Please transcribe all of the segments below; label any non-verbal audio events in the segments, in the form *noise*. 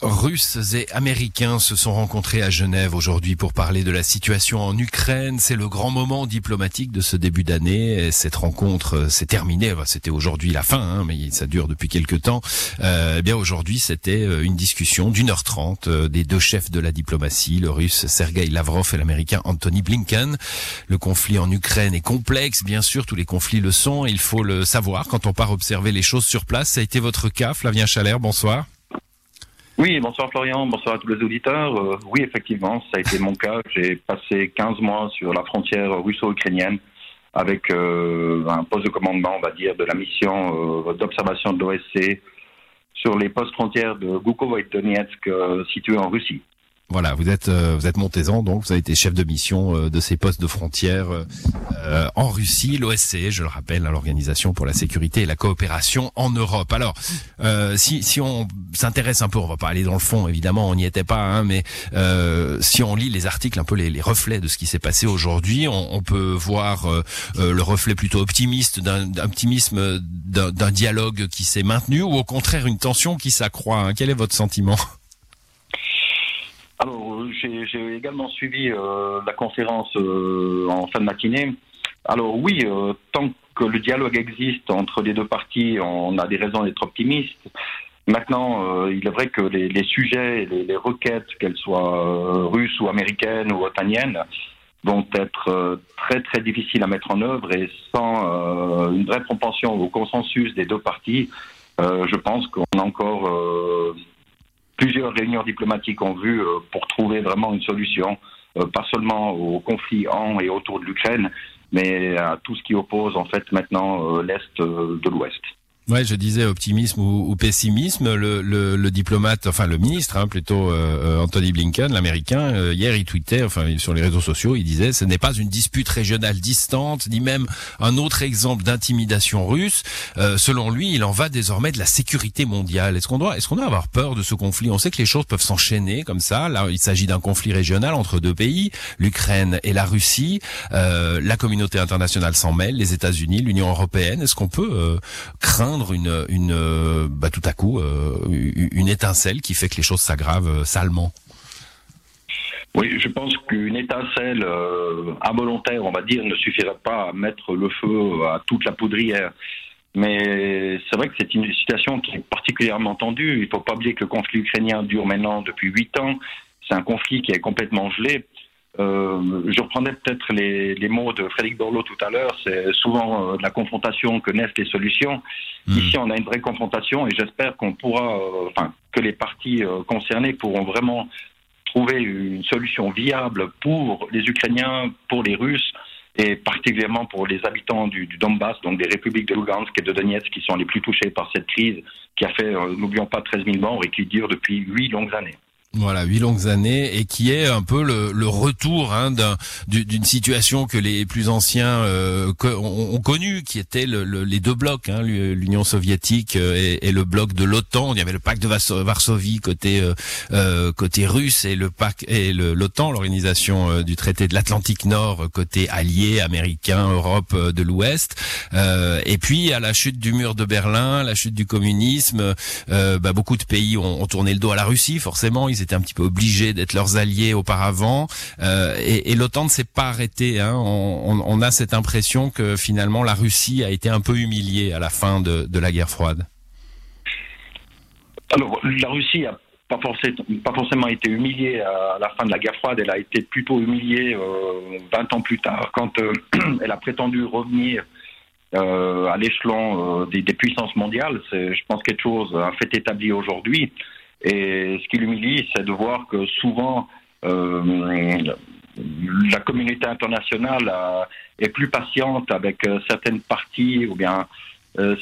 Russes et Américains se sont rencontrés à Genève aujourd'hui pour parler de la situation en Ukraine. C'est le grand moment diplomatique de ce début d'année. Cette rencontre euh, s'est terminée. C'était aujourd'hui la fin, hein, mais ça dure depuis quelques temps. Euh, eh bien aujourd'hui, c'était euh, une discussion d'une heure trente des deux chefs de la diplomatie, le Russe Sergei Lavrov et l'Américain Anthony Blinken. Le conflit en Ukraine est complexe, bien sûr. Tous les conflits le sont. Il faut le savoir quand on part observer les choses sur place. Ça a été votre cas, Flavien Chalère. Bonsoir. Oui, bonsoir Florian, bonsoir à tous les auditeurs. Euh, oui, effectivement, ça a été mon cas. *laughs* J'ai passé 15 mois sur la frontière russo-ukrainienne avec euh, un poste de commandement, on va dire, de la mission euh, d'observation de l'OSC sur les postes frontières de Goukovo et Donetsk situés en Russie. Voilà, vous êtes euh, vous êtes montezan, donc vous avez été chef de mission euh, de ces postes de frontières euh, en Russie, l'OSCE, je le rappelle, hein, l'organisation pour la sécurité et la coopération en Europe. Alors, si si on s'intéresse un peu, on va pas aller dans le fond, évidemment, on n'y était pas, hein, mais si on lit les articles, un peu les, les reflets de ce qui s'est passé aujourd'hui, on, on, peut voir le reflet plutôt optimiste d'un optimisme d'un dialogue qui s'est maintenu, ou au contraire une tension qui s'accroît. Hein. Quel est votre sentiment? Alors, j'ai également suivi euh, la conférence euh, en fin de matinée. Alors oui, euh, tant que le dialogue existe entre les deux parties, on a des raisons d'être optimiste. Maintenant, il est vrai que les, sujets, les, les requêtes, qu'elles soient russes ou américaines ou otaniennes, vont être très très difficiles à mettre en œuvre et sans une vraie propension au consensus des deux parties, je pense qu'on a encore plusieurs réunions diplomatiques ont vu euh, pour trouver vraiment une solution, euh, pas seulement au conflit en et autour de l'Ukraine, mais à tout ce qui oppose en fait maintenant euh, l'Est de l'Ouest. Ouais, je disais optimisme ou, pessimisme. Le, le, le, diplomate, enfin le ministre, hein, plutôt euh, Anthony Blinken, l'américain, euh, hier il tweetait, enfin sur les réseaux sociaux, il disait ce n'est pas une dispute régionale distante, ni même un autre exemple d'intimidation russe. Euh, selon lui, il en va désormais de la sécurité mondiale. Est-ce qu'on doit, est-ce qu'on doit avoir peur de ce conflit? On sait que les choses peuvent s'enchaîner comme ça. Là, il s'agit d'un conflit régional entre deux pays, l'Ukraine et la Russie. la communauté internationale s'en mêle, les États-Unis, l'Union européenne. Est-ce qu'on peut craindre une, euh, bah, tout à coup euh, une étincelle qui fait que les choses s'aggravent euh, salement oui, je pense qu'une étincelle involontaire, on va dire, ne suffirait pas à mettre le feu à toute la poudrière. Mais c'est vrai que c'est une situation qui est particulièrement tendue. Il ne faut pas oublier que le conflit ukrainien dure maintenant depuis huit ans. C'est un conflit qui est complètement gelé. Euh, je reprendrai peut-être les, les, mots de Frédéric Borloo tout à l'heure. C'est souvent euh, de la confrontation que naissent les solutions. Hmm. Ici, on a une vraie confrontation et j'espère qu'on pourra, euh, enfin, que les parties concernées pourront vraiment trouver une solution viable pour les Ukrainiens, pour les Russes et particulièrement pour les habitants du, du Donbass, donc des républiques de Lugansk et de Donetsk qui sont les plus touchés par cette crise qui a fait, n'oublions pas, 13 000 morts et qui dure depuis huit longues années. Voilà, huit longues années et qui est un peu le, le retour hein, d'une situation que les plus anciens euh, ont, connu, qui était le, les deux blocs, hein, l'Union soviétique euh, et, et, le bloc de l'OTAN. Il y avait le pacte de Varsovie côté euh, euh, côté russe et le pacte et l'OTAN, l'organisation du traité de l'Atlantique Nord côté allié américain, Europe de l'Ouest. et puis à la chute du mur de Berlin, la chute du communisme, bah, beaucoup de pays ont, ont, tourné le dos à la Russie, forcément. Étaient un petit peu obligés d'être leurs alliés auparavant, euh, et, l'OTAN ne s'est pas arrêté. Hein. On, a cette impression que finalement la Russie a été un peu humiliée à la fin de, la guerre froide. Alors la Russie a pas, forcément été humiliée à la fin de la guerre froide, elle a été plutôt humiliée euh, 20 ans plus tard quand euh, *clears throat* elle a prétendu revenir euh, à l'échelon des, des, puissances mondiales. C'est, je pense, quelque chose, un fait établi aujourd'hui. Et ce qui l'humilie, c'est de voir que souvent euh, la communauté internationale euh, est plus patiente avec euh, certaines parties ou bien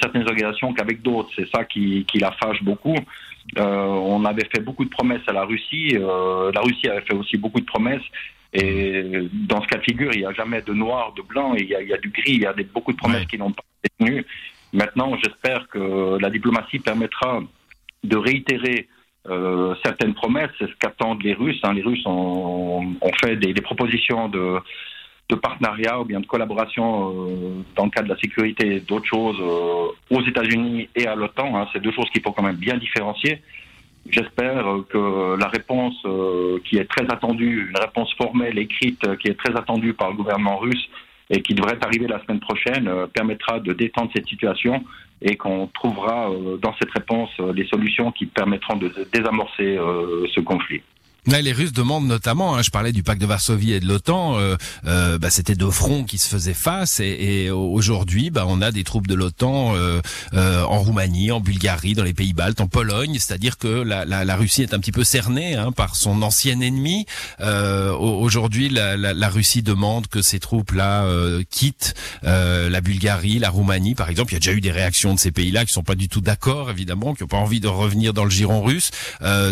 certaines organisations qu'avec d'autres. C'est ça qui, qui, la fâche beaucoup. On avait fait beaucoup de promesses à la Russie. la Russie avait fait aussi beaucoup de promesses. Et dans ce cas de figure, il n'y a jamais de noir, de blanc, il y a, il y a du gris, il y a des, beaucoup de promesses qui n'ont pas été tenues. Maintenant, j'espère que la diplomatie permettra de réitérer euh, certaines promesses, c'est ce qu'attendent les Russes. Hein. Les Russes ont, fait des, propositions de, partenariat ou bien de collaboration dans le cadre de la sécurité et d'autres choses aux États-Unis et à l'OTAN. Hein. C'est deux choses qu'il faut quand même bien différencier. J'espère que la réponse qui est très attendue, une réponse formelle, écrite, qui est très attendue par le gouvernement russe et qui devrait arriver la semaine prochaine, permettra de détendre cette situation et qu'on trouvera dans cette réponse les solutions qui permettront de désamorcer ce conflit les Russes demandent notamment, hein, je parlais du pacte de Varsovie et de l'OTAN, euh, euh, bah, c'était deux fronts qui se faisaient face et, aujourd'hui bah, on a des troupes de l'OTAN euh, en Roumanie, en Bulgarie, dans les pays baltes, en Pologne, c'est-à-dire que la, Russie est un petit peu cernée hein, par son ancien ennemi. aujourd'hui la, Russie demande que ces troupes-là quittent la Bulgarie, la Roumanie par exemple. Il y a déjà eu des réactions de ces pays-là qui sont pas du tout d'accord évidemment, qui n'ont pas envie de revenir dans le giron russe.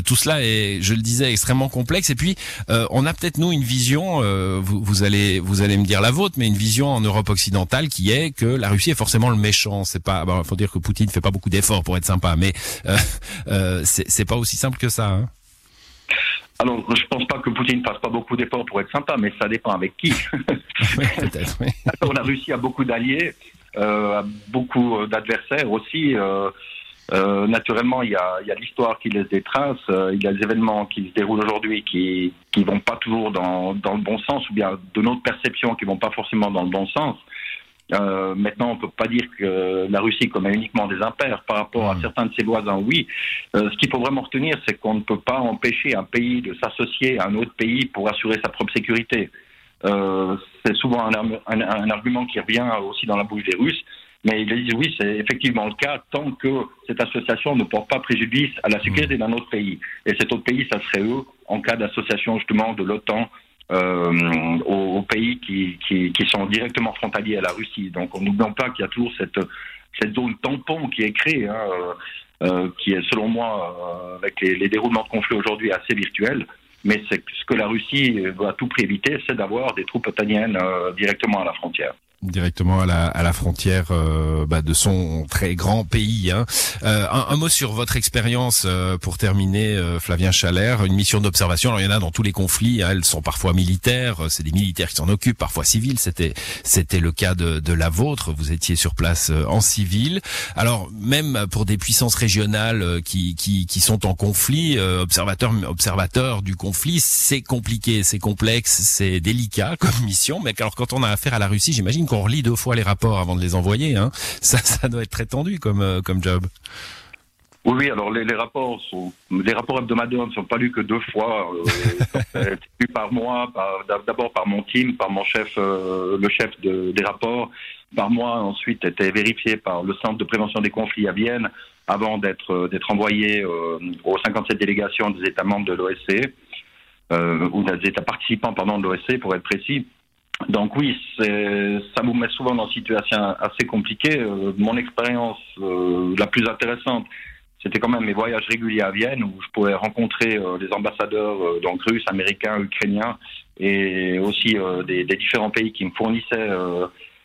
tout cela est, je le disais, extrêmement complexe. Et puis, euh, on a peut-être nous une vision. Euh, vous, allez, vous allez me dire la vôtre, mais une vision en Europe occidentale qui est que la Russie est forcément le méchant. C'est pas. Bon, faut dire que Poutine fait pas beaucoup d'efforts pour être sympa, mais euh, *laughs* c'est pas aussi simple que ça. Hein. Alors, je pense pas que Poutine fasse pas beaucoup d'efforts pour être sympa, mais ça dépend avec qui. *laughs* peut-être. Oui. *laughs* la Russie a beaucoup d'alliés, euh, beaucoup d'adversaires aussi. Euh, euh, naturellement, il y a, y a l'histoire qui laisse des traces, euh, il y a des événements qui se déroulent aujourd'hui qui qui vont pas toujours dans, dans le bon sens, ou bien de notre perception qui vont pas forcément dans le bon sens. Euh, maintenant, on peut pas dire que la Russie commet uniquement des impairs par rapport à mmh. certains de ses voisins. Oui, euh, ce qu'il faut vraiment retenir, c'est qu'on ne peut pas empêcher un pays de s'associer à un autre pays pour assurer sa propre sécurité. Euh, c'est souvent un, un, un, argument qui revient aussi dans la bouche des Russes. Mais ils disent oui, c'est effectivement le cas tant que cette association ne porte pas préjudice à la sécurité d'un autre pays. Et cet autre pays, ça serait eux, en cas d'association justement de l'OTAN euh, aux, pays qui, qui, qui, sont directement frontaliers à la Russie. Donc on n'oublie pas qu'il y a toujours cette, cette zone tampon qui est créée, hein, euh, euh qui est selon moi, euh, avec les, les, déroulements de conflits aujourd'hui, assez virtuel. Mais ce que la Russie doit à tout prix éviter, c'est d'avoir des troupes otaniennes euh, directement à la frontière directement à la, à la frontière euh, bah, de son très grand pays. Hein. Euh, un, un, mot sur votre expérience euh, pour terminer, Flavien Chalère. Une mission d'observation. Alors il y en a dans tous les conflits. Hein. elles sont parfois militaires. C'est des militaires qui s'en occupent, parfois civils. C'était c'était le cas de, de la vôtre. Vous étiez sur place en civil. Alors même pour des puissances régionales qui qui, qui sont en conflit, observateur observateur du conflit, c'est compliqué, c'est complexe, c'est délicat comme mission. Mais alors quand on a affaire à la Russie, j'imagine on relit deux fois les rapports avant de les envoyer. Hein. *laughs* Ça, ça doit être très tendu comme, euh, comme job. Oui, oui, alors les, rapports sont les rapports hebdomadaires ne sont pas lus que deux fois, euh, *laughs* lus par mois, d'abord par mon team, par mon chef, euh, le chef des rapports, par mois, ensuite était vérifié par le centre de prévention des conflits à Vienne, avant d'être euh, d'être envoyé aux 57 délégations des États membres de l'OSCE, ou des États participants pardon de l'OSCE pour être précis. Donc oui, ça vous met souvent dans une situation assez compliquée. Euh, mon expérience euh, la plus intéressante, c'était quand même mes voyages réguliers à Vienne où je pouvais rencontrer euh, des ambassadeurs donc russes, américains, ukrainiens et aussi des, différents pays qui me fournissaient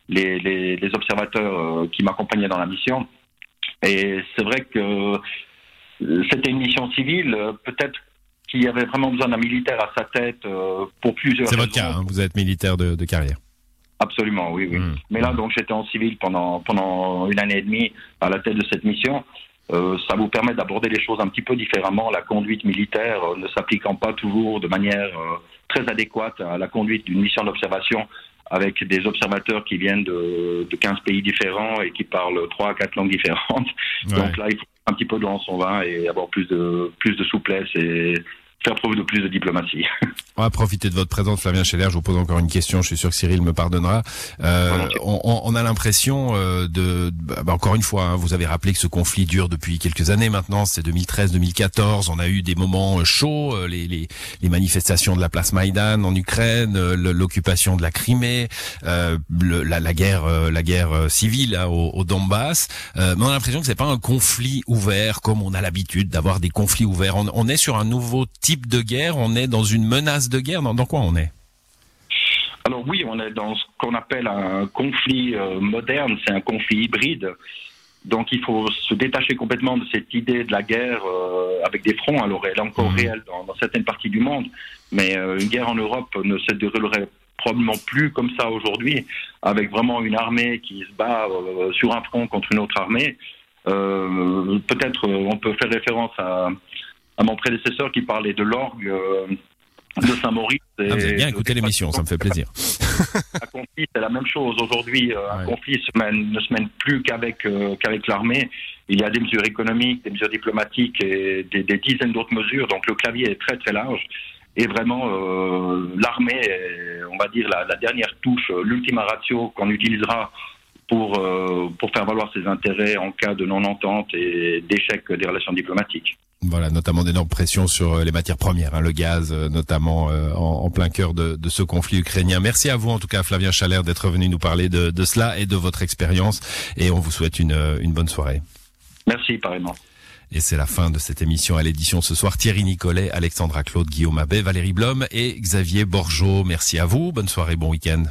les, les, les, observateurs qui m'accompagnaient dans la mission. Et c'est vrai que c'était une mission civile. Peut-être qui avait vraiment besoin d'un militaire à sa tête euh, pour plusieurs C'est votre cas, hein, vous êtes militaire de, de carrière. Absolument, oui, oui. Hmm. Mais là, donc, j'étais en civil pendant pendant une année et demie à la tête de cette mission. Euh, ça vous permet d'aborder les choses un petit peu différemment. La conduite militaire euh, ne s'appliquant pas toujours de manière euh, très adéquate à la conduite d'une mission d'observation avec des observateurs qui viennent de, de 15 pays différents et qui parlent trois à quatre langues différentes. Donc là, il faut un petit peu de son vin et avoir plus de plus de souplesse et faire preuve de plus de diplomatie. *laughs* On va profiter de votre présence, Flavien Scheller. Je vous pose encore une question. Je suis sûr que Cyril me pardonnera. Euh, on, on, a l'impression euh, de, bah, bah, encore une fois, hein, vous avez rappelé que ce conflit dure depuis quelques années maintenant. C'est 2013-2014. On a eu des moments euh, chauds, euh, les, les, les, manifestations de la place Maïdan en Ukraine, l'occupation de la Crimée, le, la, la, guerre, la guerre civile hein, au, au, Donbass. mais on a l'impression que c'est pas un conflit ouvert comme on a l'habitude d'avoir des conflits ouverts. On, on est sur un nouveau type de guerre? On est dans une menace de guerre? Dans, quoi on est? Alors oui, on est dans ce qu'on appelle un conflit euh, moderne, c'est un conflit hybride. Donc il faut se détacher complètement de cette idée de la guerre euh, avec des fronts. Alors elle est encore mmh. réelle dans, certaines parties du monde, mais euh, une guerre en Europe ne se déroulerait probablement plus comme ça aujourd'hui, avec vraiment une armée qui se bat euh, sur un front contre une autre armée. Peut-être on peut faire référence à, à, mon prédécesseur qui parlait de l'orgue de Saint-Maurice. Ah, vous avez bien écouté l'émission, ça me fait plaisir. un conflit, c'est la même chose. Aujourd'hui, un conflit ne se mène plus qu'avec qu'avec l'armée. Il y a des mesures économiques, des mesures diplomatiques et des, des dizaines d'autres mesures. Donc le clavier est très très large. Et vraiment, euh, l'armée, on va dire, la, la dernière touche, l'ultima ratio qu'on utilisera pour, euh, pour faire valoir ses intérêts en cas de non-entente et d'échec des relations diplomatiques. Voilà, notamment d'énormes pressions sur les matières premières, hein, le gaz, notamment euh, en, en, plein cœur de, de, ce conflit ukrainien. Merci à vous, en tout cas, Flavien Chalère, d'être venu nous parler de, de, cela et de votre expérience. Et on vous souhaite une, une bonne soirée. Merci, pareillement. Et c'est la fin de cette émission à l'édition ce soir. Thierry Nicolet, Alexandra Claude, Guillaume Abbé, Valérie Blom et Xavier Borgeot. Merci à vous. Bonne soirée, bon week-end.